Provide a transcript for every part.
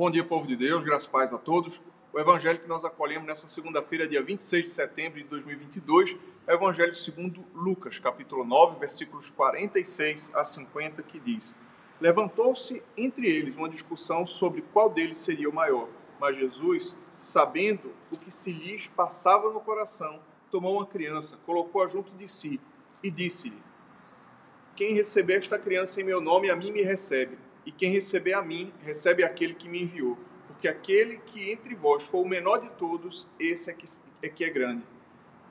Bom dia, povo de Deus, graças e paz a todos. O evangelho que nós acolhemos nessa segunda-feira, dia 26 de setembro de 2022, é o evangelho segundo Lucas, capítulo 9, versículos 46 a 50, que diz: Levantou-se entre eles uma discussão sobre qual deles seria o maior. Mas Jesus, sabendo o que se lhes passava no coração, tomou uma criança, colocou-a junto de si e disse-lhe: Quem receber esta criança em meu nome, a mim me recebe e quem receber a mim, recebe aquele que me enviou. Porque aquele que entre vós for o menor de todos, esse é que é, que é grande.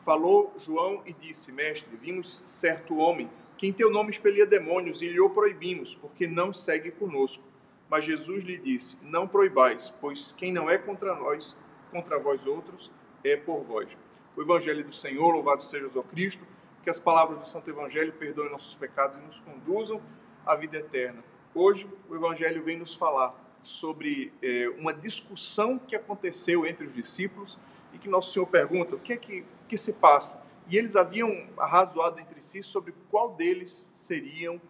Falou João e disse: Mestre, vimos certo homem que em teu nome expelia demônios e lhe o proibimos, porque não segue conosco. Mas Jesus lhe disse: Não proibais, pois quem não é contra nós, contra vós outros, é por vós. O Evangelho do Senhor, louvado seja o Cristo, que as palavras do Santo Evangelho perdoem nossos pecados e nos conduzam à vida eterna. Hoje, o Evangelho vem nos falar sobre é, uma discussão que aconteceu entre os discípulos e que Nosso Senhor pergunta o que é que, que se passa. E eles haviam arrazoado entre si sobre qual deles seriam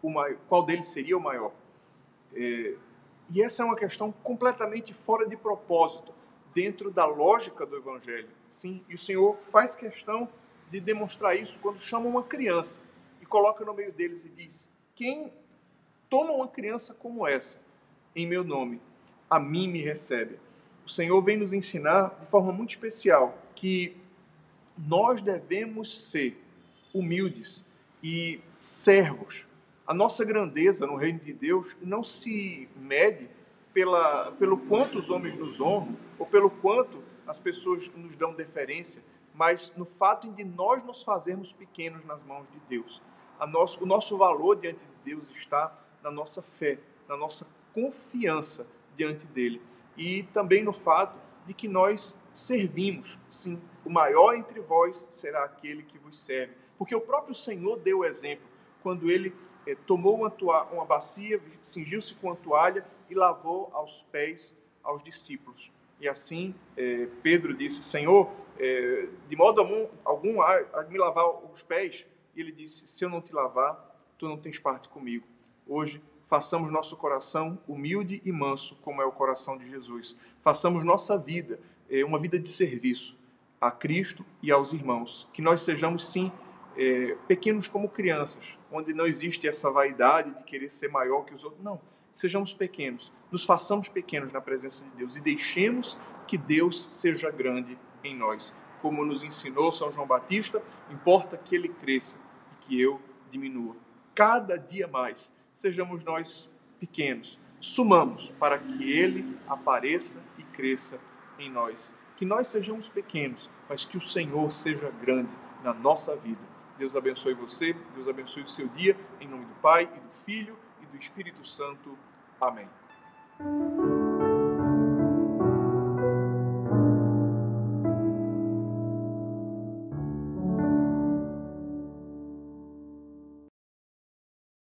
o maior, qual deles seria o maior. É, e essa é uma questão completamente fora de propósito, dentro da lógica do Evangelho. Sim, e o Senhor faz questão de demonstrar isso quando chama uma criança e coloca no meio deles e diz: quem toma uma criança como essa, em meu nome, a mim me recebe. O Senhor vem nos ensinar de forma muito especial que nós devemos ser humildes e servos. A nossa grandeza no reino de Deus não se mede pela, pelo quanto os homens nos honram ou pelo quanto as pessoas nos dão deferência, mas no fato de nós nos fazermos pequenos nas mãos de Deus. Nosso, o nosso valor diante de Deus está na nossa fé, na nossa confiança diante dele. E também no fato de que nós servimos. Sim, o maior entre vós será aquele que vos serve. Porque o próprio Senhor deu o exemplo quando ele eh, tomou uma, uma bacia, cingiu-se com a toalha e lavou aos pés aos discípulos. E assim eh, Pedro disse: Senhor, eh, de modo algum, algum de me lavar os pés. E ele disse: Se eu não te lavar, tu não tens parte comigo. Hoje, façamos nosso coração humilde e manso, como é o coração de Jesus. Façamos nossa vida é, uma vida de serviço a Cristo e aos irmãos. Que nós sejamos, sim, é, pequenos como crianças, onde não existe essa vaidade de querer ser maior que os outros. Não. Sejamos pequenos, nos façamos pequenos na presença de Deus e deixemos que Deus seja grande em nós. Como nos ensinou São João Batista, importa que ele cresça e que eu diminua. Cada dia mais sejamos nós pequenos. Sumamos para que Ele apareça e cresça em nós. Que nós sejamos pequenos, mas que o Senhor seja grande na nossa vida. Deus abençoe você, Deus abençoe o seu dia, em nome do Pai, e do Filho e do Espírito Santo. Amém.